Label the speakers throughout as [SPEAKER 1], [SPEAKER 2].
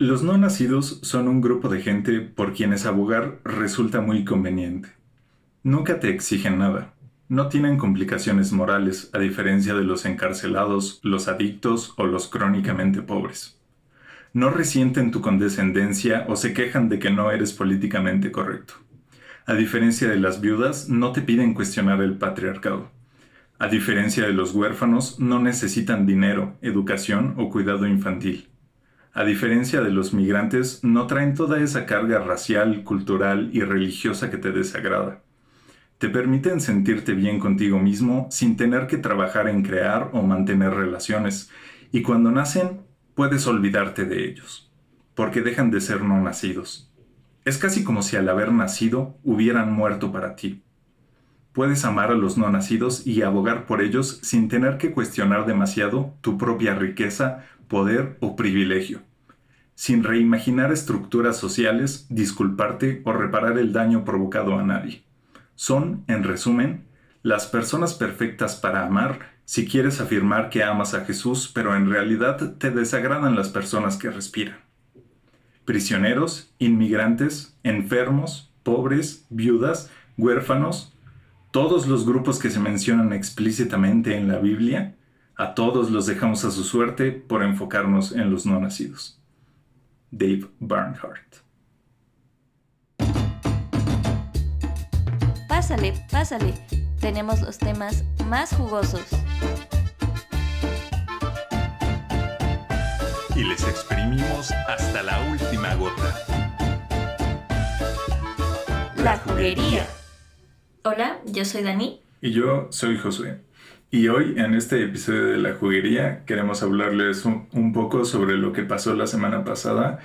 [SPEAKER 1] Los no nacidos son un grupo de gente por quienes abogar resulta muy conveniente. Nunca te exigen nada. No tienen complicaciones morales, a diferencia de los encarcelados, los adictos o los crónicamente pobres. No resienten tu condescendencia o se quejan de que no eres políticamente correcto. A diferencia de las viudas, no te piden cuestionar el patriarcado. A diferencia de los huérfanos, no necesitan dinero, educación o cuidado infantil a diferencia de los migrantes, no traen toda esa carga racial, cultural y religiosa que te desagrada. Te permiten sentirte bien contigo mismo sin tener que trabajar en crear o mantener relaciones, y cuando nacen, puedes olvidarte de ellos, porque dejan de ser no nacidos. Es casi como si al haber nacido hubieran muerto para ti. Puedes amar a los no nacidos y abogar por ellos sin tener que cuestionar demasiado tu propia riqueza, poder o privilegio sin reimaginar estructuras sociales, disculparte o reparar el daño provocado a nadie. Son, en resumen, las personas perfectas para amar si quieres afirmar que amas a Jesús, pero en realidad te desagradan las personas que respiran. Prisioneros, inmigrantes, enfermos, pobres, viudas, huérfanos, todos los grupos que se mencionan explícitamente en la Biblia, a todos los dejamos a su suerte por enfocarnos en los no nacidos. Dave Barnhart.
[SPEAKER 2] Pásale, pásale. Tenemos los temas más jugosos.
[SPEAKER 1] Y les exprimimos hasta la última gota.
[SPEAKER 2] La juguería. Hola, yo soy Dani.
[SPEAKER 1] Y yo soy Josué. Y hoy en este episodio de La Juguería queremos hablarles un, poco sobre lo que pasó la semana pasada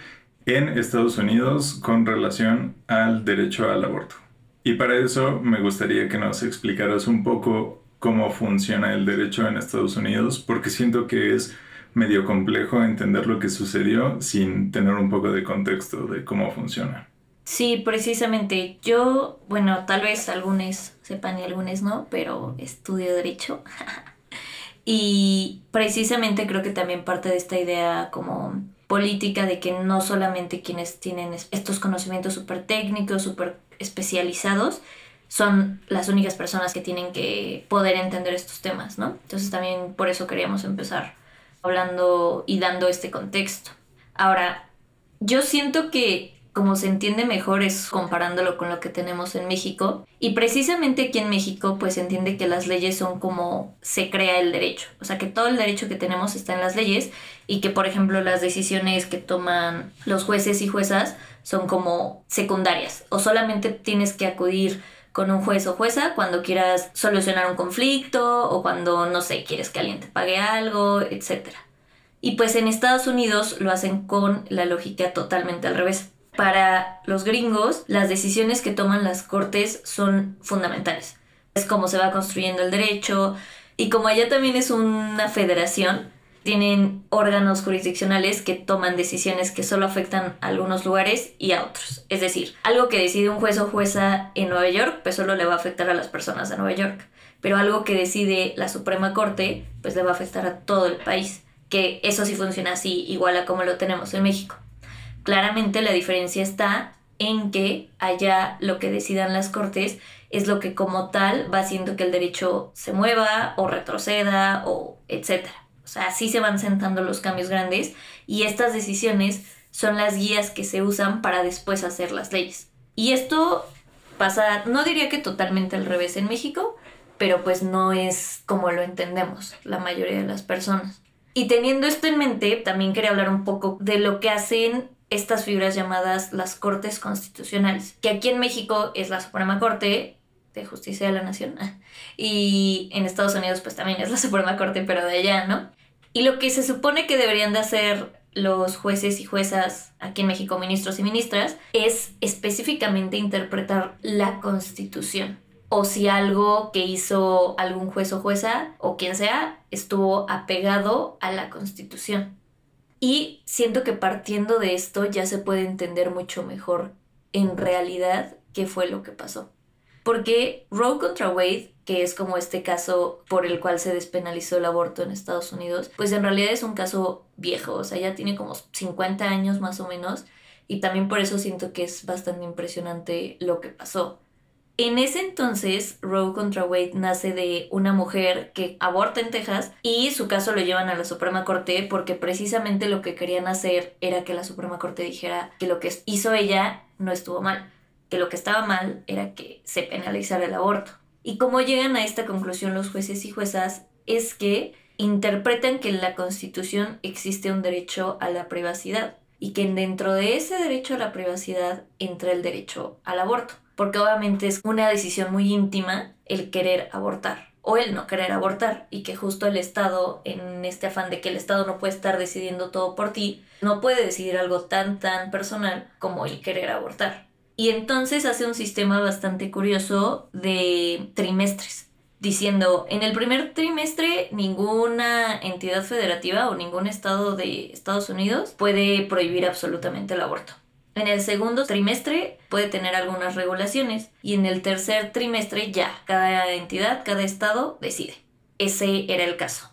[SPEAKER 1] en Estados Unidos con relación al derecho al aborto. Y para eso me gustaría que nos explicaras un poco cómo funciona el derecho en Estados Unidos, porque siento que es medio complejo entender lo que sucedió sin tener un poco de contexto de cómo funciona.
[SPEAKER 2] Sí, precisamente. Yo, bueno, tal vez algunos sepan y algunos no, pero estudio derecho. y precisamente creo que también parte de esta idea como política de que no solamente quienes tienen estos conocimientos súper técnicos, súper especializados, son las únicas personas que tienen que poder entender estos temas, ¿no? Entonces también por eso queríamos empezar hablando y dando este contexto. Ahora, yo siento que como se entiende mejor es comparándolo con lo que tenemos en México. Y precisamente aquí en México pues se entiende que las leyes son como se crea el derecho. O sea que todo el derecho que tenemos está en las leyes y que por ejemplo las decisiones que toman los jueces y juezas son como secundarias. O solamente tienes que acudir con un juez o jueza cuando quieras solucionar un conflicto o cuando, no sé, quieres que alguien te pague algo, etc. Y pues en Estados Unidos lo hacen con la lógica totalmente al revés para los gringos, las decisiones que toman las cortes son fundamentales. Es como se va construyendo el derecho y como allá también es una federación, tienen órganos jurisdiccionales que toman decisiones que solo afectan a algunos lugares y a otros. Es decir, algo que decide un juez o jueza en Nueva York, pues solo le va a afectar a las personas de Nueva York. Pero algo que decide la Suprema Corte, pues le va a afectar a todo el país. Que eso sí funciona así, igual a como lo tenemos en México. Claramente la diferencia está en que allá lo que decidan las cortes es lo que como tal va haciendo que el derecho se mueva o retroceda o etcétera. O sea, así se van sentando los cambios grandes y estas decisiones son las guías que se usan para después hacer las leyes. Y esto pasa, no diría que totalmente al revés en México, pero pues no es como lo entendemos la mayoría de las personas. Y teniendo esto en mente, también quería hablar un poco de lo que hacen estas figuras llamadas las Cortes Constitucionales, que aquí en México es la Suprema Corte de Justicia de la Nación y en Estados Unidos pues también es la Suprema Corte pero de allá, ¿no? Y lo que se supone que deberían de hacer los jueces y juezas aquí en México, ministros y ministras, es específicamente interpretar la Constitución. O si algo que hizo algún juez o jueza o quien sea estuvo apegado a la Constitución. Y siento que partiendo de esto ya se puede entender mucho mejor en realidad qué fue lo que pasó. Porque Roe contra Wade que es como este caso por el cual se despenalizó el aborto en Estados Unidos, pues en realidad es un caso viejo, o sea, ya tiene como 50 años más o menos, y también por eso siento que es bastante impresionante lo que pasó. En ese entonces, Roe contra Wade nace de una mujer que aborta en Texas y su caso lo llevan a la Suprema Corte porque precisamente lo que querían hacer era que la Suprema Corte dijera que lo que hizo ella no estuvo mal, que lo que estaba mal era que se penalizara el aborto. Y cómo llegan a esta conclusión los jueces y juezas es que interpretan que en la Constitución existe un derecho a la privacidad y que dentro de ese derecho a la privacidad entra el derecho al aborto, porque obviamente es una decisión muy íntima el querer abortar o el no querer abortar y que justo el Estado, en este afán de que el Estado no puede estar decidiendo todo por ti, no puede decidir algo tan tan personal como el querer abortar. Y entonces hace un sistema bastante curioso de trimestres, diciendo, en el primer trimestre ninguna entidad federativa o ningún estado de Estados Unidos puede prohibir absolutamente el aborto. En el segundo trimestre puede tener algunas regulaciones y en el tercer trimestre ya, cada entidad, cada estado decide. Ese era el caso.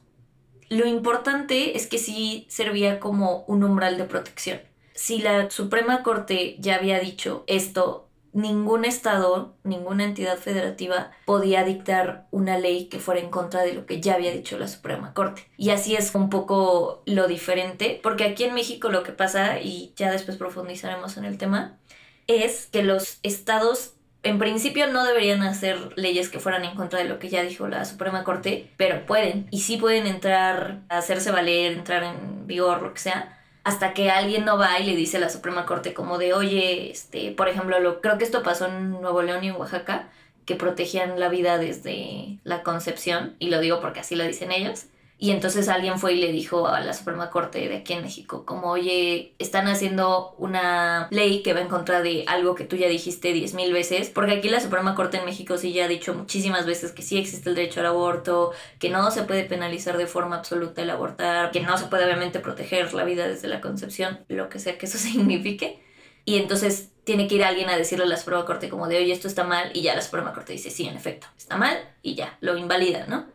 [SPEAKER 2] Lo importante es que sí servía como un umbral de protección si la Suprema Corte ya había dicho esto, ningún estado, ninguna entidad federativa podía dictar una ley que fuera en contra de lo que ya había dicho la Suprema Corte. Y así es un poco lo diferente, porque aquí en México lo que pasa, y ya después profundizaremos en el tema, es que los estados en principio no deberían hacer leyes que fueran en contra de lo que ya dijo la Suprema Corte, pero pueden, y sí pueden entrar, hacerse valer, entrar en vigor, lo que sea, hasta que alguien no va y le dice a la Suprema Corte como de, oye, este, por ejemplo, lo, creo que esto pasó en Nuevo León y en Oaxaca, que protegían la vida desde la concepción, y lo digo porque así lo dicen ellos, y entonces alguien fue y le dijo a la Suprema Corte de aquí en México, como, oye, están haciendo una ley que va en contra de algo que tú ya dijiste diez mil veces, porque aquí la Suprema Corte en México sí ya ha dicho muchísimas veces que sí existe el derecho al aborto, que no se puede penalizar de forma absoluta el abortar, que no se puede obviamente proteger la vida desde la concepción, lo que sea que eso signifique. Y entonces tiene que ir alguien a decirle a la Suprema Corte como de, oye, esto está mal, y ya la Suprema Corte dice, sí, en efecto, está mal, y ya, lo invalida, ¿no?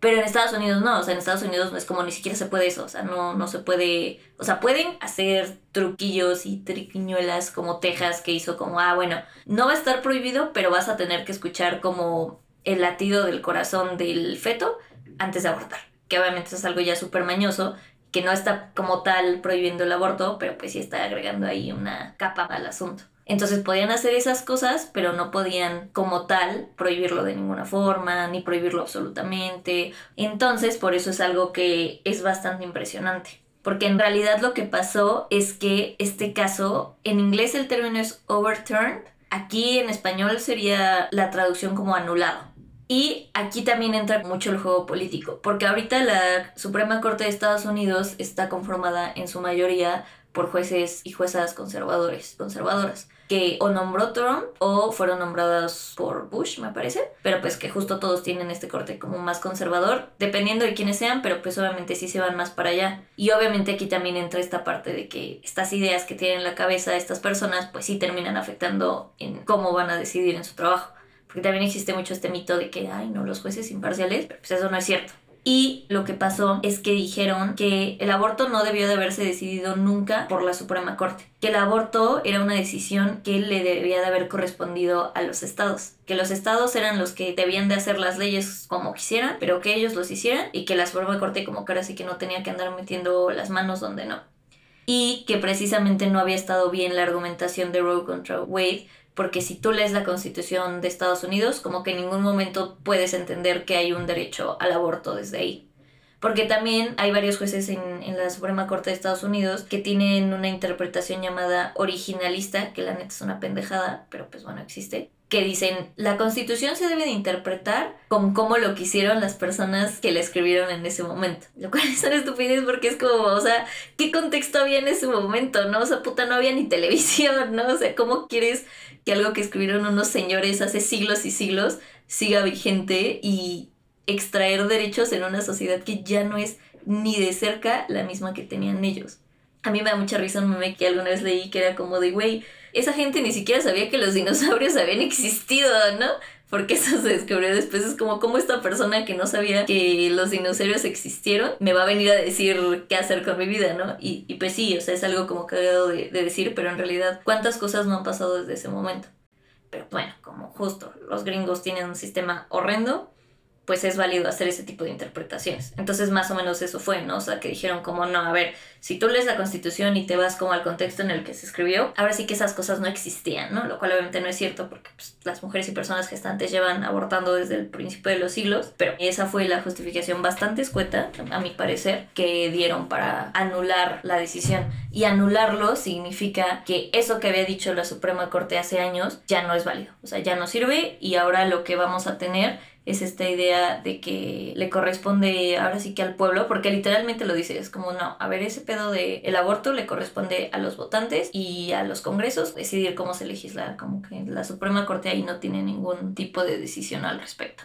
[SPEAKER 2] Pero en Estados Unidos no, o sea, en Estados Unidos no es como ni siquiera se puede eso, o sea, no, no se puede, o sea, pueden hacer truquillos y triquiñuelas como Texas que hizo como, ah, bueno, no va a estar prohibido, pero vas a tener que escuchar como el latido del corazón del feto antes de abortar, que obviamente es algo ya súper mañoso, que no está como tal prohibiendo el aborto, pero pues sí está agregando ahí una capa al asunto. Entonces podían hacer esas cosas, pero no podían como tal prohibirlo de ninguna forma, ni prohibirlo absolutamente. Entonces por eso es algo que es bastante impresionante. Porque en realidad lo que pasó es que este caso, en inglés el término es overturned, aquí en español sería la traducción como anulado. Y aquí también entra mucho el juego político, porque ahorita la Suprema Corte de Estados Unidos está conformada en su mayoría por jueces y juezas conservadores, conservadoras que o nombró Trump o fueron nombrados por Bush, me parece, pero pues que justo todos tienen este corte como más conservador, dependiendo de quiénes sean, pero pues obviamente sí se van más para allá. Y obviamente aquí también entra esta parte de que estas ideas que tienen en la cabeza estas personas, pues sí terminan afectando en cómo van a decidir en su trabajo. Porque también existe mucho este mito de que, ay, no, los jueces imparciales, pero pues eso no es cierto. Y lo que pasó es que dijeron que el aborto no debió de haberse decidido nunca por la Suprema Corte, que el aborto era una decisión que le debía de haber correspondido a los estados, que los estados eran los que debían de hacer las leyes como quisieran, pero que ellos los hicieran y que la Suprema Corte como que ahora sí que no tenía que andar metiendo las manos donde no. Y que precisamente no había estado bien la argumentación de Roe contra Wade porque si tú lees la Constitución de Estados Unidos, como que en ningún momento puedes entender que hay un derecho al aborto desde ahí. Porque también hay varios jueces en, en, la Suprema Corte de Estados Unidos que tienen una interpretación llamada originalista, que la neta es una pendejada, pero pues bueno, existe, que dicen, la constitución se debe de interpretar con cómo lo quisieron las personas que la escribieron en ese momento. Lo cual es una estupidez porque es como, o sea, ¿qué contexto había en ese momento? ¿No? O sea, puta, no había ni televisión, ¿no? O sea, ¿cómo quieres que algo que escribieron unos señores hace siglos y siglos siga vigente y extraer derechos en una sociedad que ya no es ni de cerca la misma que tenían ellos? A mí me da mucha risa un meme que alguna vez leí que era como de, güey, esa gente ni siquiera sabía que los dinosaurios habían existido, ¿no? porque eso se descubrió después. Es como, como esta persona que no sabía que los dinosaurios existieron me va a venir a decir qué hacer con mi vida, ¿no? Y, y pues sí, o sea, es algo como cagado de, de decir, pero en realidad, ¿cuántas cosas no han pasado desde ese momento? Pero bueno, como justo los gringos tienen un sistema horrendo, pues es válido hacer ese tipo de interpretaciones. Entonces más o menos eso fue, ¿no? O sea, que dijeron como, no, a ver, si tú lees la constitución y te vas como al contexto en el que se escribió, ahora sí que esas cosas no existían, ¿no? Lo cual obviamente no es cierto porque pues, las mujeres y personas gestantes llevan abortando desde el principio de los siglos, pero esa fue la justificación bastante escueta, a mi parecer, que dieron para anular la decisión. Y anularlo significa que eso que había dicho la Suprema Corte hace años ya no es válido, o sea, ya no sirve y ahora lo que vamos a tener es esta idea de que le corresponde ahora sí que al pueblo, porque literalmente lo dice, es como no, a ver, ese pedo de el aborto le corresponde a los votantes y a los congresos decidir cómo se legisla, como que la Suprema Corte ahí no tiene ningún tipo de decisión al respecto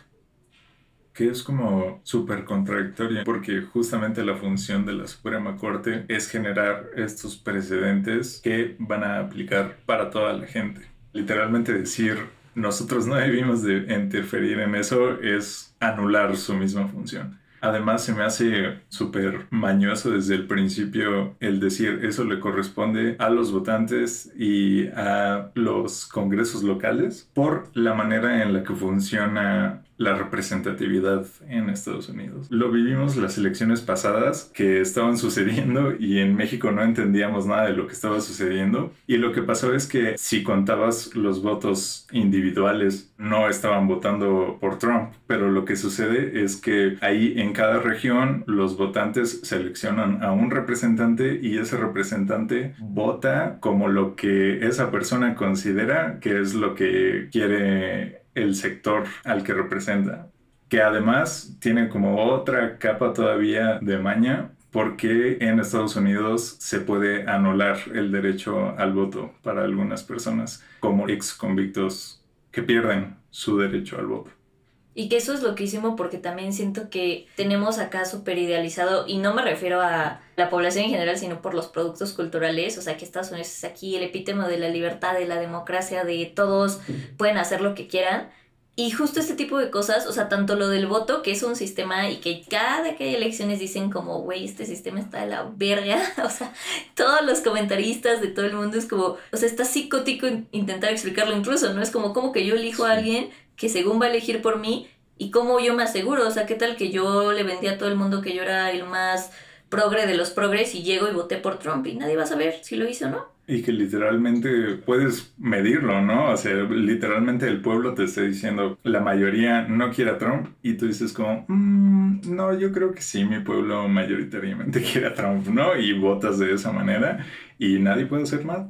[SPEAKER 1] que es como súper contradictoria, porque justamente la función de la Suprema Corte es generar estos precedentes que van a aplicar para toda la gente. Literalmente decir nosotros no debimos de interferir en eso, es anular su misma función. Además, se me hace súper mañoso desde el principio el decir eso le corresponde a los votantes y a los congresos locales por la manera en la que funciona la representatividad en Estados Unidos. Lo vivimos las elecciones pasadas que estaban sucediendo y en México no entendíamos nada de lo que estaba sucediendo y lo que pasó es que si contabas los votos individuales no estaban votando por Trump, pero lo que sucede es que ahí en cada región los votantes seleccionan a un representante y ese representante vota como lo que esa persona considera que es lo que quiere el sector al que representa, que además tiene como otra capa todavía de maña porque en Estados Unidos se puede anular el derecho al voto para algunas personas como ex convictos que pierden su derecho al voto.
[SPEAKER 2] Y que eso es lo que hicimos porque también siento que tenemos acá súper idealizado, y no me refiero a la población en general, sino por los productos culturales, o sea que Estados Unidos es aquí el epítemo de la libertad, de la democracia, de todos pueden hacer lo que quieran. Y justo este tipo de cosas, o sea, tanto lo del voto, que es un sistema y que cada que hay elecciones dicen como, güey, este sistema está de la verga, o sea, todos los comentaristas de todo el mundo es como, o sea, está psicótico intentar explicarlo incluso, ¿no? Es como, como que yo elijo a alguien que según va a elegir por mí y cómo yo me aseguro, o sea, qué tal que yo le vendí a todo el mundo que yo era el más progre de los progres y llego y voté por Trump y nadie va a saber si lo hice o no.
[SPEAKER 1] Y que literalmente puedes medirlo, ¿no? O sea, literalmente el pueblo te está diciendo, la mayoría no quiere a Trump y tú dices como, mm, no, yo creo que sí, mi pueblo mayoritariamente quiere a Trump, ¿no? Y votas de esa manera y nadie puede hacer más.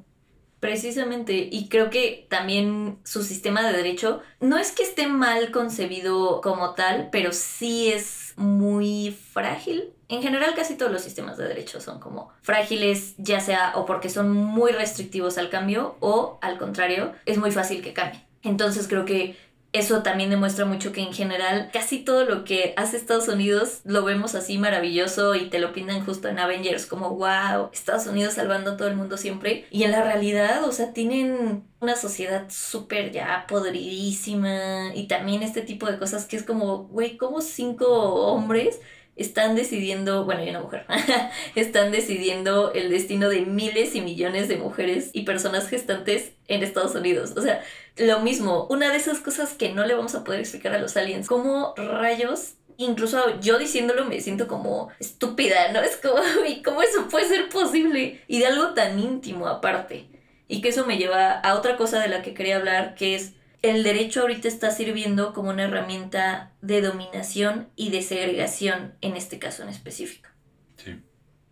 [SPEAKER 2] Precisamente, y creo que también su sistema de derecho no es que esté mal concebido como tal, pero sí es muy frágil. En general casi todos los sistemas de derecho son como frágiles, ya sea o porque son muy restrictivos al cambio o al contrario, es muy fácil que cambie. Entonces creo que eso también demuestra mucho que en general casi todo lo que hace Estados Unidos lo vemos así maravilloso y te lo pintan justo en Avengers como wow, Estados Unidos salvando a todo el mundo siempre. Y en la realidad, o sea, tienen una sociedad súper ya podridísima y también este tipo de cosas que es como, güey, como cinco hombres están decidiendo, bueno, y una mujer, están decidiendo el destino de miles y millones de mujeres y personas gestantes en Estados Unidos. O sea, lo mismo, una de esas cosas que no le vamos a poder explicar a los aliens, ¿cómo rayos incluso yo diciéndolo me siento como estúpida, ¿no? Es como, ¿cómo eso puede ser posible? Y de algo tan íntimo aparte. Y que eso me lleva a otra cosa de la que quería hablar, que es el derecho ahorita está sirviendo como una herramienta de dominación y de segregación en este caso en específico.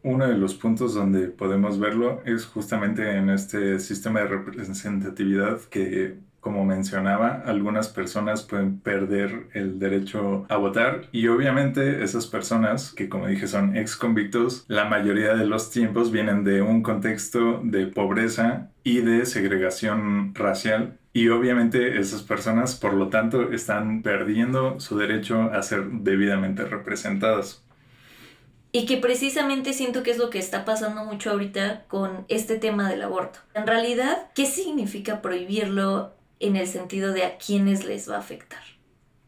[SPEAKER 1] Uno de los puntos donde podemos verlo es justamente en este sistema de representatividad que, como mencionaba, algunas personas pueden perder el derecho a votar y obviamente esas personas que, como dije, son ex convictos, la mayoría de los tiempos vienen de un contexto de pobreza y de segregación racial y obviamente esas personas, por lo tanto, están perdiendo su derecho a ser debidamente representadas.
[SPEAKER 2] Y que precisamente siento que es lo que está pasando mucho ahorita con este tema del aborto. En realidad, ¿qué significa prohibirlo en el sentido de a quiénes les va a afectar.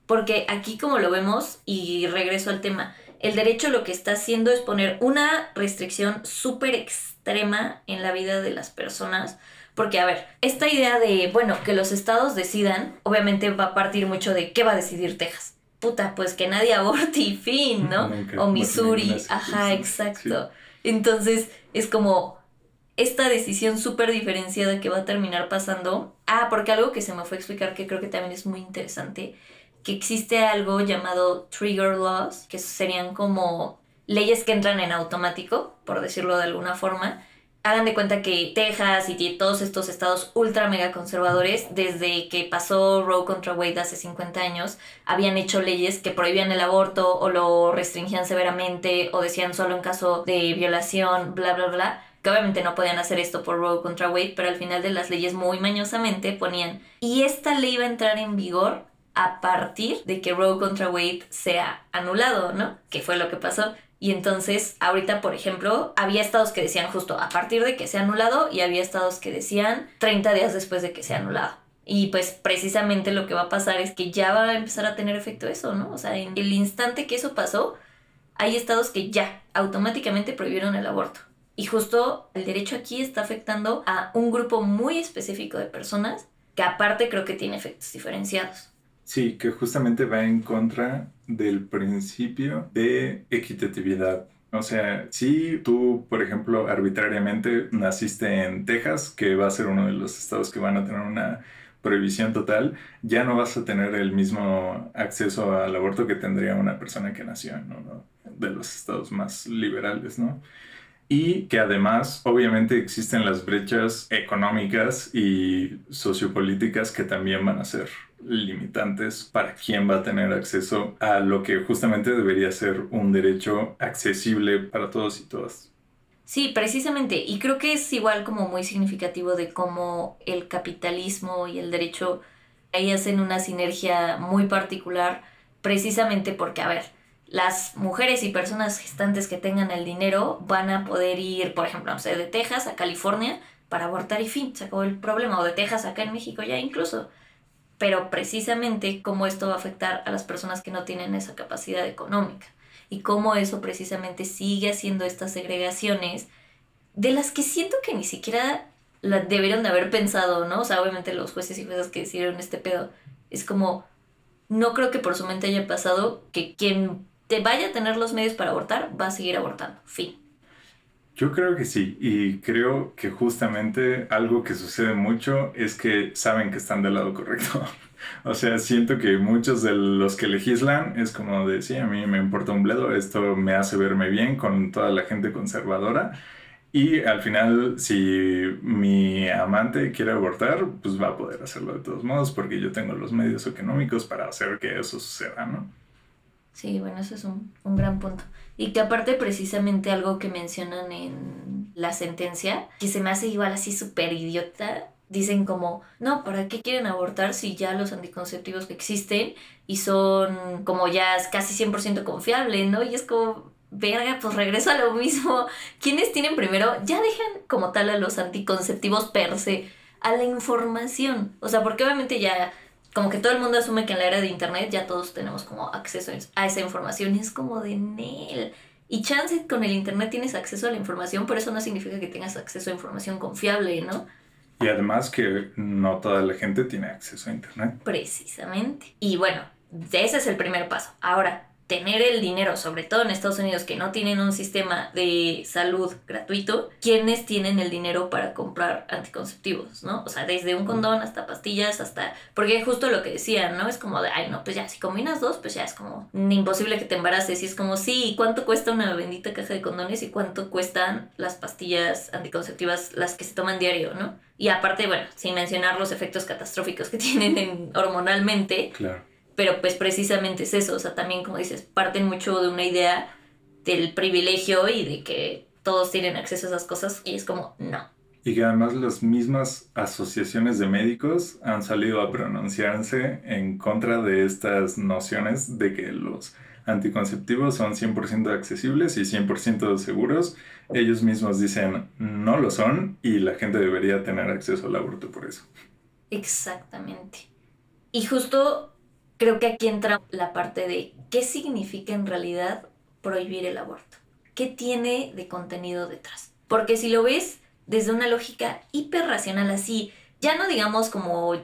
[SPEAKER 2] Porque aquí como lo vemos, y regreso al tema, el derecho lo que está haciendo es poner una restricción súper extrema en la vida de las personas. Porque, a ver, esta idea de, bueno, que los estados decidan, obviamente va a partir mucho de qué va a decidir Texas. Puta, pues que nadie aborte y fin, ¿no? o Missouri, ajá, exacto. Entonces, es como esta decisión súper diferenciada que va a terminar pasando. Ah, porque algo que se me fue a explicar que creo que también es muy interesante que existe algo llamado trigger laws, que serían como leyes que entran en automático, por decirlo de alguna forma. Hagan de cuenta que Texas y todos estos estados ultra mega conservadores, desde que pasó Roe contra Wade hace 50 años, habían hecho leyes que prohibían el aborto o lo restringían severamente o decían solo en caso de violación, bla, bla, bla que obviamente no podían hacer esto por Roe contra Wade, pero al final de las leyes muy mañosamente ponían, y esta ley va a entrar en vigor a partir de que Roe contra Wade sea anulado, ¿no? Que fue lo que pasó. Y entonces, ahorita, por ejemplo, había estados que decían justo a partir de que sea anulado y había estados que decían 30 días después de que sea anulado. Y pues precisamente lo que va a pasar es que ya va a empezar a tener efecto eso, ¿no? O sea, en el instante que eso pasó, hay estados que ya automáticamente prohibieron el aborto. Y justo el derecho aquí está afectando a un grupo muy específico de personas que aparte creo que tiene efectos diferenciados.
[SPEAKER 1] Sí, que justamente va en contra del principio de equitatividad. O sea, si tú, por ejemplo, arbitrariamente naciste en Texas, que va a ser uno de los estados que van a tener una prohibición total, ya no vas a tener el mismo acceso al aborto que tendría una persona que nació en uno de los estados más liberales, ¿no? y que además obviamente existen las brechas económicas y sociopolíticas que también van a ser limitantes para quién va a tener acceso a lo que justamente debería ser un derecho accesible para todos y todas.
[SPEAKER 2] Sí, precisamente. Y creo que es igual como muy significativo de cómo el capitalismo y el derecho ahí hacen una sinergia muy particular, precisamente porque, a ver, las mujeres y personas gestantes que tengan el dinero van a poder ir, por ejemplo, no sé, de Texas a California para abortar y fin, se el problema, o de Texas acá en México ya incluso. Pero precisamente cómo esto va a afectar a las personas que no tienen esa capacidad económica y cómo eso precisamente sigue haciendo estas segregaciones de las que siento que ni siquiera la debieron de haber pensado, ¿no? O sea, obviamente los jueces y juezas que decidieron este pedo, es como, no creo que por su mente haya pasado que quien te vaya a tener los medios para abortar, va a seguir abortando. Fin.
[SPEAKER 1] Yo creo que sí, y creo que justamente algo que sucede mucho es que saben que están del lado correcto. o sea, siento que muchos de los que legislan es como de, sí, a mí me importa un bledo, esto me hace verme bien con toda la gente conservadora. Y al final, si mi amante quiere abortar, pues va a poder hacerlo de todos modos porque yo tengo los medios económicos para hacer que eso suceda, ¿no?
[SPEAKER 2] Sí, bueno, eso es un, gran punto. Y que aparte precisamente algo que mencionan en la sentencia, que se me hace igual así súper idiota, dicen como, no, ¿para qué quieren abortar si ya los anticonceptivos que existen y son como ya casi 100% confiables, ¿no? Y es como, verga, pues regreso a lo mismo. ¿Quiénes tienen primero? Ya dejan como tal a los anticonceptivos per se, a la información. O sea, porque obviamente ya como que todo el mundo asume que en la era de internet ya todos tenemos como acceso a esa información y es como de Nel. Y chance con el internet tienes acceso a la información, pero eso no significa que tengas acceso a información confiable, ¿no?
[SPEAKER 1] Y además que no toda la gente tiene acceso a internet.
[SPEAKER 2] Precisamente. Y bueno, ese es el primer paso. Ahora, tener el dinero, sobre todo en Estados Unidos que no tienen un sistema de salud gratuito, ¿quiénes tienen el dinero para comprar anticonceptivos, no? O sea, desde un condón hasta pastillas, hasta... Porque justo lo que decían, ¿no? Es como de, ay, no, pues ya, si combinas dos, pues ya es como imposible que te embaraces. Y es como, sí, ¿cuánto cuesta una bendita caja de condones y cuánto cuestan las pastillas anticonceptivas, las que se toman diario, ¿no? Y aparte, bueno, sin mencionar los efectos catastróficos que tienen hormonalmente.
[SPEAKER 1] Claro
[SPEAKER 2] pero pues precisamente es eso, o sea, también como dices, parten mucho de una idea del privilegio y de que todos tienen acceso a esas cosas y es como, no.
[SPEAKER 1] Y que además las mismas asociaciones de médicos han salido a pronunciarse en contra de estas nociones de que los anticonceptivos son 100% accesibles y 100% seguros. Ellos mismos dicen no lo son y la gente debería tener acceso al aborto por eso.
[SPEAKER 2] Exactamente. Y justo creo que aquí entra la parte de qué significa en realidad prohibir el aborto. ¿Qué tiene de contenido detrás? Porque si lo ves desde una lógica hiperracional así, ya no digamos como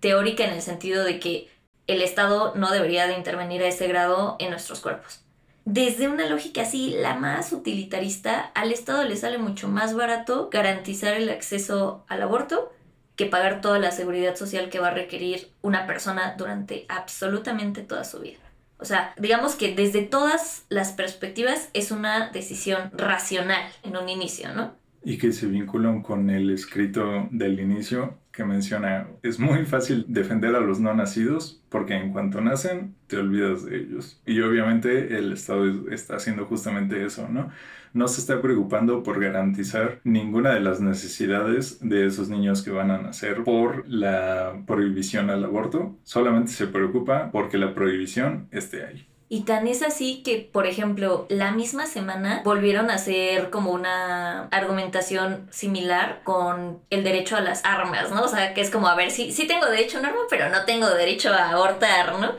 [SPEAKER 2] teórica en el sentido de que el Estado no debería de intervenir a ese grado en nuestros cuerpos. Desde una lógica así, la más utilitarista, al Estado le sale mucho más barato garantizar el acceso al aborto que pagar toda la seguridad social que va a requerir una persona durante absolutamente toda su vida. O sea, digamos que desde todas las perspectivas es una decisión racional en un inicio, ¿no?
[SPEAKER 1] Y que se vinculan con el escrito del inicio que menciona, es muy fácil defender a los no nacidos porque en cuanto nacen te olvidas de ellos. Y obviamente el Estado está haciendo justamente eso, ¿no? No se está preocupando por garantizar ninguna de las necesidades de esos niños que van a nacer por la prohibición al aborto, solamente se preocupa porque la prohibición esté ahí.
[SPEAKER 2] Y tan es así que, por ejemplo, la misma semana volvieron a hacer como una argumentación similar con el derecho a las armas, ¿no? O sea, que es como, a ver, sí, sí tengo derecho a un arma, pero no tengo derecho a abortar, ¿no?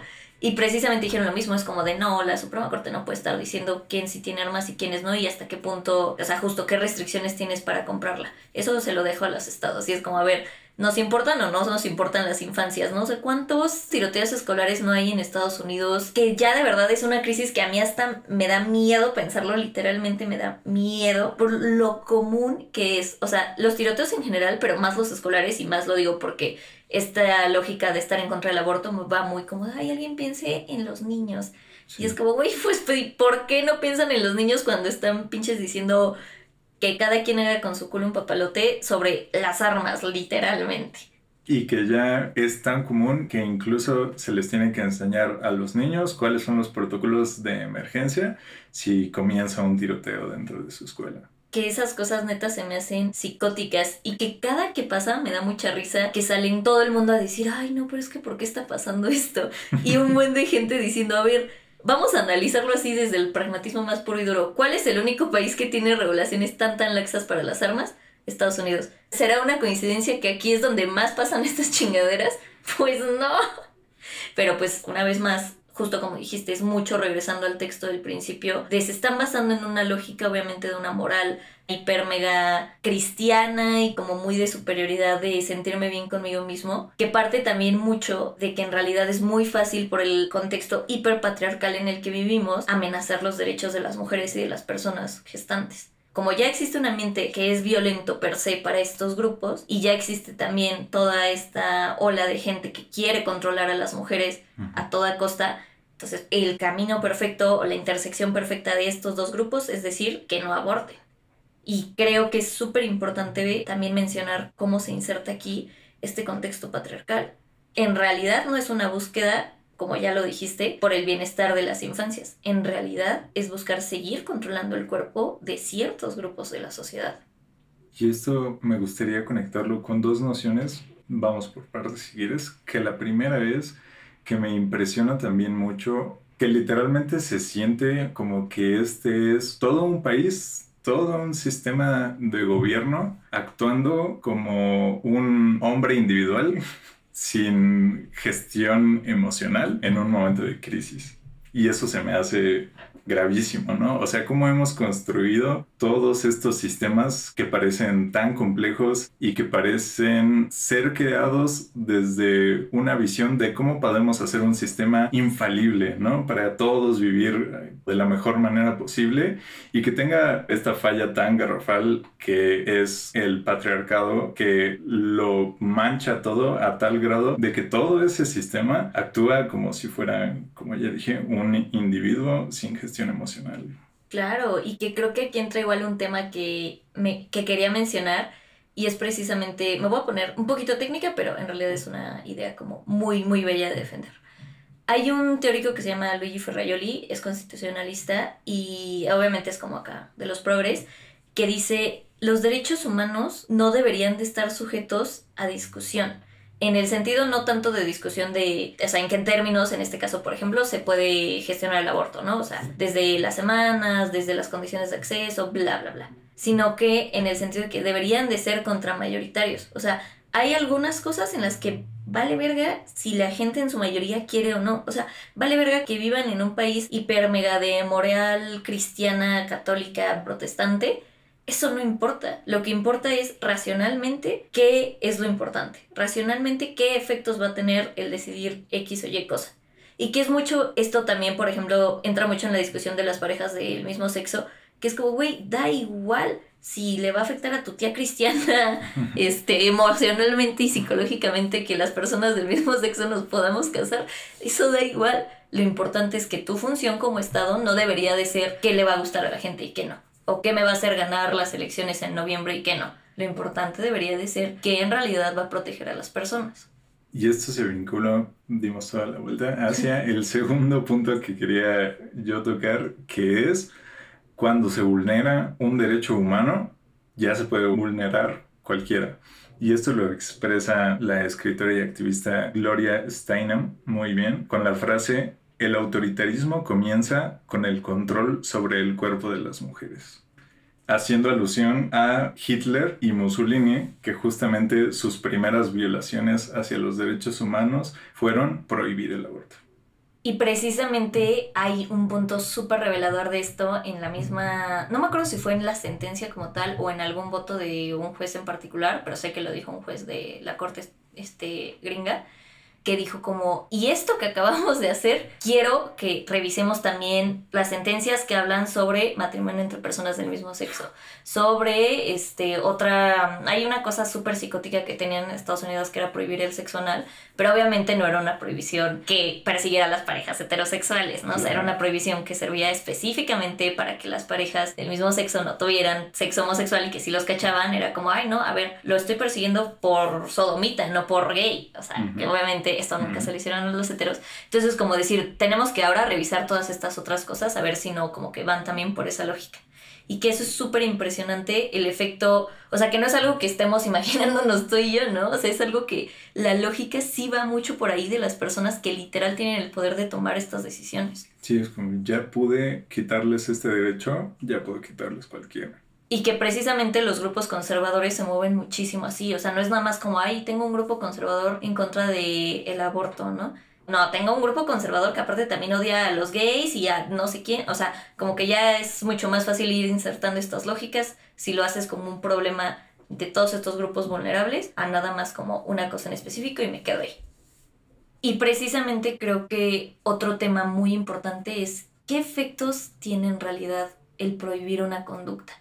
[SPEAKER 2] Y precisamente dijeron lo mismo, es como de no, la Suprema Corte no puede estar diciendo quién sí tiene armas y quiénes no y hasta qué punto, o sea, justo qué restricciones tienes para comprarla. Eso se lo dejo a los estados y es como, a ver, ¿Nos importan o no nos importan las infancias? No sé cuántos tiroteos escolares no hay en Estados Unidos, que ya de verdad es una crisis que a mí hasta me da miedo pensarlo, literalmente me da miedo por lo común que es. O sea, los tiroteos en general, pero más los escolares y más lo digo porque esta lógica de estar en contra del aborto me va muy como, ay, alguien piense en los niños. Y es como, güey, pues, ¿por qué no piensan en los niños cuando están pinches diciendo que cada quien haga con su culo un papalote sobre las armas, literalmente.
[SPEAKER 1] Y que ya es tan común que incluso se les tiene que enseñar a los niños cuáles son los protocolos de emergencia si comienza un tiroteo dentro de su escuela
[SPEAKER 2] que esas cosas netas se me hacen psicóticas y que cada que pasa me da mucha risa que salen todo el mundo a decir, ay no, pero es que ¿por qué está pasando esto? Y un buen de gente diciendo, a ver, Vamos a analizarlo así desde el pragmatismo más puro y duro. ¿Cuál es el único país que tiene regulaciones tan tan laxas para las armas? Estados Unidos. ¿Será una coincidencia que aquí es donde más pasan estas chingaderas? Pues no. Pero pues una vez más, justo como dijiste, es mucho regresando al texto del principio, de se están basando en una lógica obviamente de una moral hiper mega cristiana y como muy de superioridad de sentirme bien conmigo mismo, que parte también mucho de que en realidad es muy fácil por el contexto hiper patriarcal en el que vivimos amenazar los derechos de las mujeres y de las personas gestantes. Como ya existe un ambiente que es violento per se para estos grupos y ya existe también toda esta ola de gente que quiere controlar a las mujeres a toda costa, entonces el camino perfecto o la intersección perfecta de estos dos grupos es decir que no aborten. Y creo que es súper importante también mencionar cómo se inserta aquí este contexto patriarcal. En realidad no es una búsqueda, como ya lo dijiste, por el bienestar de las infancias. En realidad es buscar seguir controlando el cuerpo de ciertos grupos de la sociedad.
[SPEAKER 1] Y esto me gustaría conectarlo con dos nociones, vamos por partes si quieres, que la primera es que me impresiona también mucho que literalmente se siente como que este es todo un país todo un sistema de gobierno actuando como un hombre individual sin gestión emocional en un momento de crisis. Y eso se me hace gravísimo, ¿no? O sea, cómo hemos construido todos estos sistemas que parecen tan complejos y que parecen ser creados desde una visión de cómo podemos hacer un sistema infalible, ¿no? Para todos vivir de la mejor manera posible y que tenga esta falla tan garrafal que es el patriarcado que lo mancha todo a tal grado de que todo ese sistema actúa como si fuera, como ya dije, un individuo sin emocional.
[SPEAKER 2] Claro, y que creo que aquí entra igual un tema que, me, que quería mencionar y es precisamente, me voy a poner un poquito técnica, pero en realidad es una idea como muy, muy bella de defender. Hay un teórico que se llama Luigi Ferraioli, es constitucionalista y obviamente es como acá, de los progres, que dice, los derechos humanos no deberían de estar sujetos a discusión en el sentido no tanto de discusión de, o sea, en qué términos, en este caso, por ejemplo, se puede gestionar el aborto, ¿no? O sea, desde las semanas, desde las condiciones de acceso, bla, bla, bla. Sino que en el sentido de que deberían de ser contramayoritarios. O sea, hay algunas cosas en las que vale verga si la gente en su mayoría quiere o no. O sea, vale verga que vivan en un país hiper mega de moral cristiana, católica, protestante. Eso no importa. Lo que importa es racionalmente qué es lo importante. Racionalmente qué efectos va a tener el decidir X o Y cosa. Y que es mucho, esto también, por ejemplo, entra mucho en la discusión de las parejas del mismo sexo, que es como, güey, da igual si le va a afectar a tu tía cristiana este, emocionalmente y psicológicamente que las personas del mismo sexo nos podamos casar, eso da igual. Lo importante es que tu función como Estado no debería de ser qué le va a gustar a la gente y qué no, o qué me va a hacer ganar las elecciones en noviembre y qué no. Lo importante debería de ser que en realidad va a proteger a las personas.
[SPEAKER 1] Y esto se vincula, dimos toda la vuelta, hacia el segundo punto que quería yo tocar, que es cuando se vulnera un derecho humano, ya se puede vulnerar cualquiera. Y esto lo expresa la escritora y activista Gloria Steinem muy bien con la frase, el autoritarismo comienza con el control sobre el cuerpo de las mujeres. Haciendo alusión a Hitler y Mussolini, que justamente sus primeras violaciones hacia los derechos humanos fueron prohibir el aborto.
[SPEAKER 2] Y precisamente hay un punto súper revelador de esto en la misma, no me acuerdo si fue en la sentencia como tal o en algún voto de un juez en particular, pero sé que lo dijo un juez de la corte este, gringa, que dijo como, y esto que acabamos de hacer, quiero que revisemos también las sentencias que hablan sobre matrimonio entre personas del mismo sexo, sobre este otra, hay una cosa súper psicótica que tenían en Estados Unidos que era prohibir el sexo anal, pero obviamente no era una prohibición que persiguiera a las parejas heterosexuales, ¿no? O sea, era una prohibición que servía específicamente para que las parejas del mismo sexo no tuvieran sexo homosexual y que si los cachaban era como, ay, no, a ver, lo estoy persiguiendo por sodomita, no por gay, o sea, que obviamente esto nunca se lo hicieron a los heteros. Entonces, como decir, tenemos que ahora revisar todas estas otras cosas, a ver si no, como que van también por esa lógica. Y que eso es súper impresionante, el efecto, o sea, que no es algo que estemos imaginándonos tú y yo, ¿no? O sea, es algo que la lógica sí va mucho por ahí de las personas que literal tienen el poder de tomar estas decisiones.
[SPEAKER 1] Sí, es como, ya pude quitarles este derecho, ya puedo quitarles cualquiera
[SPEAKER 2] y que precisamente los grupos conservadores se mueven muchísimo así, o sea, no es nada más como, ay, tengo un grupo conservador en contra del el aborto, ¿no? No, tengo un grupo conservador que aparte también odia a los gays y a no sé quién, o sea, como que ya es mucho más fácil ir insertando estas lógicas si lo haces como un problema de todos estos grupos vulnerables a nada más como una cosa en específico y me quedo ahí. Y precisamente creo que otro tema muy importante es qué efectos tiene en realidad el prohibir una conducta.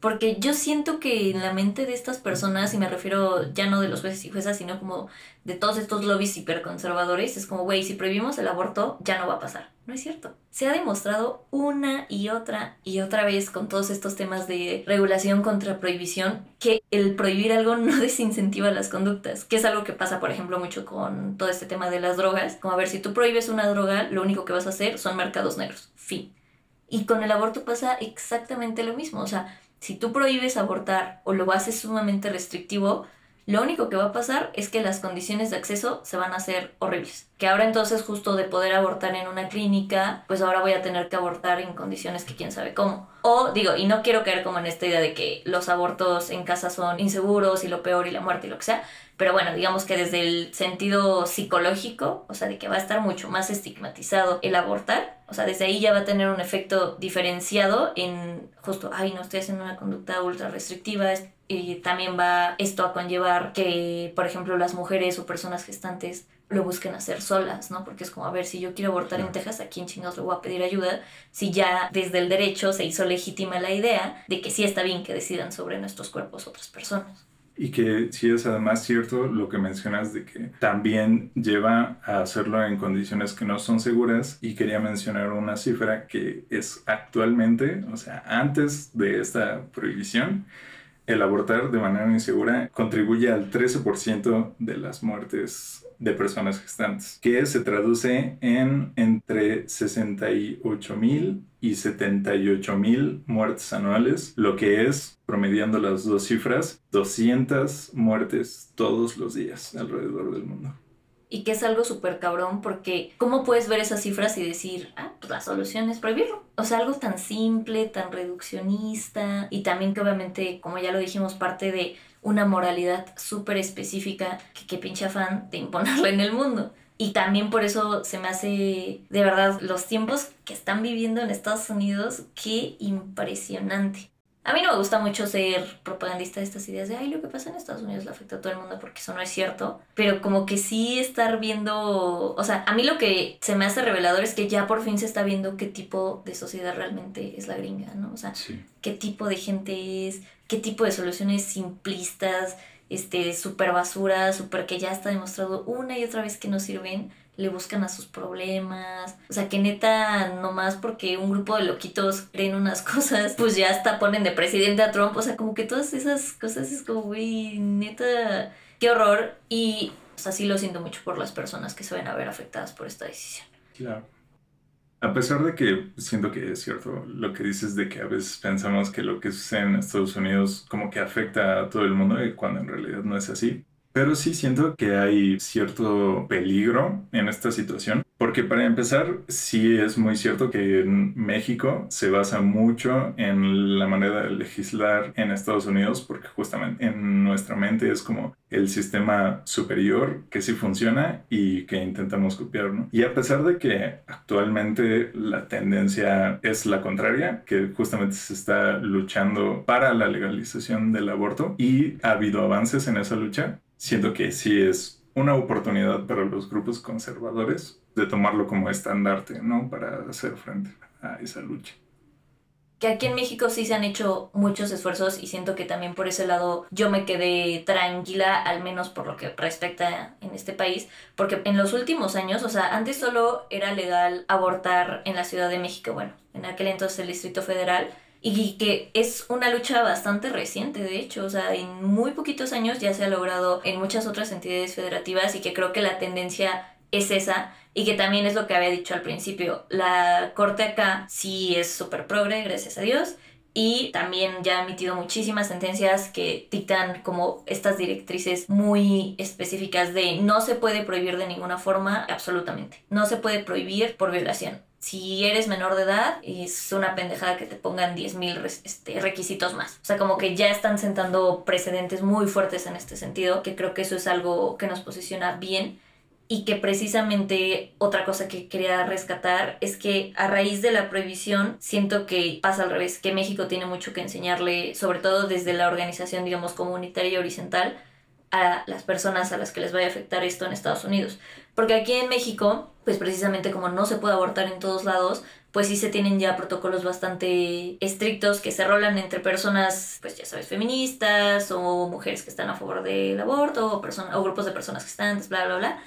[SPEAKER 2] Porque yo siento que en la mente de estas personas, y me refiero ya no de los jueces y juezas, sino como de todos estos lobbies hiperconservadores, es como, güey, si prohibimos el aborto, ya no va a pasar. No es cierto. Se ha demostrado una y otra y otra vez con todos estos temas de regulación contra prohibición que el prohibir algo no desincentiva las conductas, que es algo que pasa, por ejemplo, mucho con todo este tema de las drogas. Como a ver, si tú prohíbes una droga, lo único que vas a hacer son mercados negros. Fin. Y con el aborto pasa exactamente lo mismo. O sea, si tú prohíbes abortar o lo haces sumamente restrictivo, lo único que va a pasar es que las condiciones de acceso se van a hacer horribles. Que ahora entonces justo de poder abortar en una clínica, pues ahora voy a tener que abortar en condiciones que quién sabe cómo. O digo, y no quiero caer como en esta idea de que los abortos en casa son inseguros y lo peor y la muerte y lo que sea, pero bueno, digamos que desde el sentido psicológico, o sea, de que va a estar mucho más estigmatizado el abortar, o sea, desde ahí ya va a tener un efecto diferenciado en justo, ay, no estoy haciendo una conducta ultra restrictiva, y también va esto a conllevar que, por ejemplo, las mujeres o personas gestantes lo busquen hacer solas, ¿no? Porque es como, a ver, si yo quiero abortar en Texas, ¿a quién chingados le voy a pedir ayuda? Si ya desde el derecho se hizo legítima la idea de que sí está bien que decidan sobre nuestros cuerpos otras personas.
[SPEAKER 1] Y que sí es además cierto lo que mencionas de que también lleva a hacerlo en condiciones que no son seguras. Y quería mencionar una cifra que es actualmente, o sea, antes de esta prohibición, el abortar de manera insegura contribuye al 13% de las muertes de personas gestantes, que se traduce en entre 68 mil y 78 mil muertes anuales, lo que es, promediando las dos cifras, 200 muertes todos los días alrededor del mundo
[SPEAKER 2] y que es algo súper cabrón porque ¿cómo puedes ver esas cifras y decir, ah, pues la solución es prohibirlo? O sea, algo tan simple, tan reduccionista y también que obviamente, como ya lo dijimos, parte de una moralidad súper específica que qué pinche afán de imponerla en el mundo. Y también por eso se me hace, de verdad, los tiempos que están viviendo en Estados Unidos, qué impresionante. A mí no me gusta mucho ser propagandista de estas ideas de, ay, lo que pasa en Estados Unidos le afecta a todo el mundo porque eso no es cierto. Pero como que sí estar viendo, o sea, a mí lo que se me hace revelador es que ya por fin se está viendo qué tipo de sociedad realmente es la gringa, ¿no? O sea, qué tipo de gente es, qué tipo de soluciones simplistas, este, super basura, super que ya está demostrado una y otra vez que no sirven, le buscan a sus problemas. O sea, que neta, nomás porque un grupo de loquitos creen unas cosas, pues ya hasta ponen de presidente a Trump. O sea, como que todas esas cosas es como, güey, neta, qué horror. Y, o sea, sí lo siento mucho por las personas que se ven a ver afectadas por esta decisión.
[SPEAKER 1] Claro. A pesar de que siento que es cierto lo que dices de que a veces pensamos que lo que sucede en Estados Unidos como que afecta a todo el mundo y cuando en realidad no es así. Pero sí siento que hay cierto peligro en esta situación, porque para empezar, sí es muy cierto que en México se basa mucho en la manera de legislar en Estados Unidos, porque justamente en nuestra mente es como el sistema superior que sí funciona y que intentamos copiar, ¿no? Y a pesar de que actualmente la tendencia es la contraria, que justamente se está luchando para la legalización del aborto y ha habido avances en esa lucha, siento que sí es una oportunidad para los grupos conservadores de tomarlo como estandarte, ¿no? Para hacer frente a esa lucha.
[SPEAKER 2] Que aquí en México sí se han hecho muchos esfuerzos y siento que también por ese lado yo me quedé tranquila, al menos por lo que respecta en este país, porque en los últimos años, o sea, antes solo era legal abortar en la Ciudad de México, bueno, en aquel entonces el Distrito Federal, y que es una lucha bastante reciente, de hecho, o sea, en muy poquitos años ya se ha logrado en muchas otras entidades federativas y que creo que la tendencia es esa y que también es lo que había dicho al principio, la corte acá sí es súper progre, gracias a Dios, y también ya ha emitido muchísimas sentencias que dictan como estas directrices muy específicas de no se puede prohibir de ninguna forma, absolutamente, no se puede prohibir por violación si eres menor de edad, es una pendejada que te pongan 10.000 este, requisitos más. O sea, como que ya están sentando precedentes muy fuertes en este sentido, que creo que eso es algo que nos posiciona bien y que precisamente otra cosa que quería rescatar es que a raíz de la prohibición siento que pasa al revés, que México tiene mucho que enseñarle, sobre todo desde la organización, digamos, comunitaria y horizontal, a las personas a las que les vaya a afectar esto en Estados Unidos. Porque aquí en México, pues precisamente como no se puede abortar en todos lados, pues sí se tienen ya protocolos bastante estrictos que se rolan entre personas, pues ya sabes, feministas o mujeres que están a favor del aborto o, o grupos de personas que están, bla, bla, bla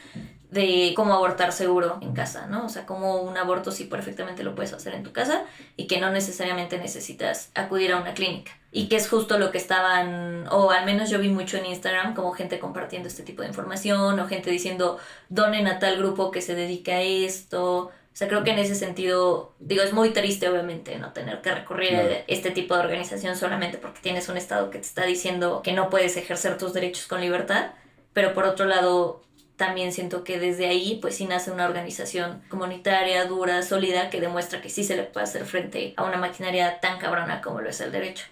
[SPEAKER 2] de cómo abortar seguro en casa, ¿no? O sea, cómo un aborto sí perfectamente lo puedes hacer en tu casa y que no necesariamente necesitas acudir a una clínica. Y que es justo lo que estaban, o al menos yo vi mucho en Instagram, como gente compartiendo este tipo de información o gente diciendo, donen a tal grupo que se dedica a esto. O sea, creo que en ese sentido, digo, es muy triste obviamente no tener que recurrir a este tipo de organización solamente porque tienes un Estado que te está diciendo que no puedes ejercer tus derechos con libertad, pero por otro lado, también siento que desde ahí pues sí nace una organización comunitaria, dura, sólida, que demuestra que sí se le puede hacer frente a una maquinaria tan cabrona como lo es el derecho.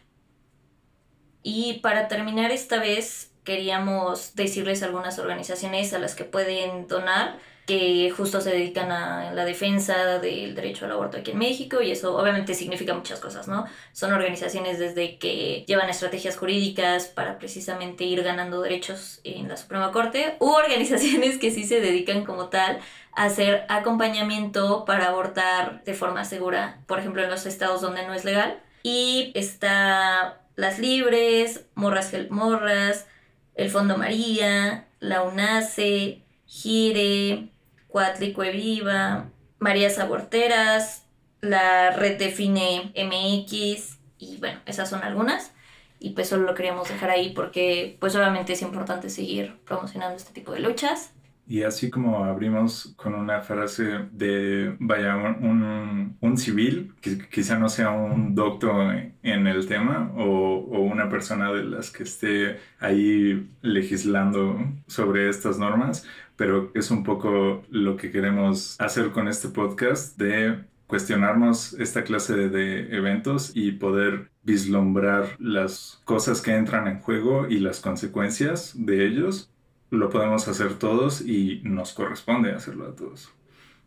[SPEAKER 2] Y para terminar esta vez queríamos decirles algunas organizaciones a las que pueden donar que justo se dedican a la defensa del derecho al aborto aquí en México y eso obviamente significa muchas cosas, ¿no? Son organizaciones desde que llevan estrategias jurídicas para precisamente ir ganando derechos en la Suprema Corte u organizaciones que sí se dedican como tal a hacer acompañamiento para abortar de forma segura, por ejemplo en los estados donde no es legal. Y está Las Libres, Morras Help Morras, el Fondo María, la UNACE, Gire, Cuatlicue Viva, María Aborteras, la Red Define MX y bueno, esas son algunas y pues solo lo queríamos dejar ahí porque pues obviamente es importante seguir promocionando este tipo de luchas.
[SPEAKER 1] Y así como abrimos con una frase de, vaya, un, un, civil, que quizá no sea un doctor en el tema o, una persona de las que esté ahí legislando sobre estas normas, pero es un poco lo que queremos hacer con este podcast de cuestionarnos esta clase de eventos y poder vislumbrar las cosas que entran en juego y las consecuencias de ellos, lo podemos hacer todos y nos corresponde hacerlo a todos.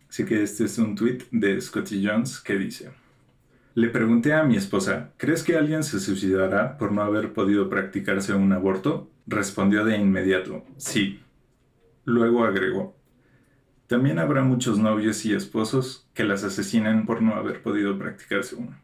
[SPEAKER 1] Así que este es un tweet de Scotty Jones que dice, le pregunté a mi esposa, ¿crees que alguien se suicidará por no haber podido practicarse un aborto? Respondió de inmediato, sí. Luego agregó, también habrá muchos novios y esposos que las asesinan por no haber podido practicarse uno.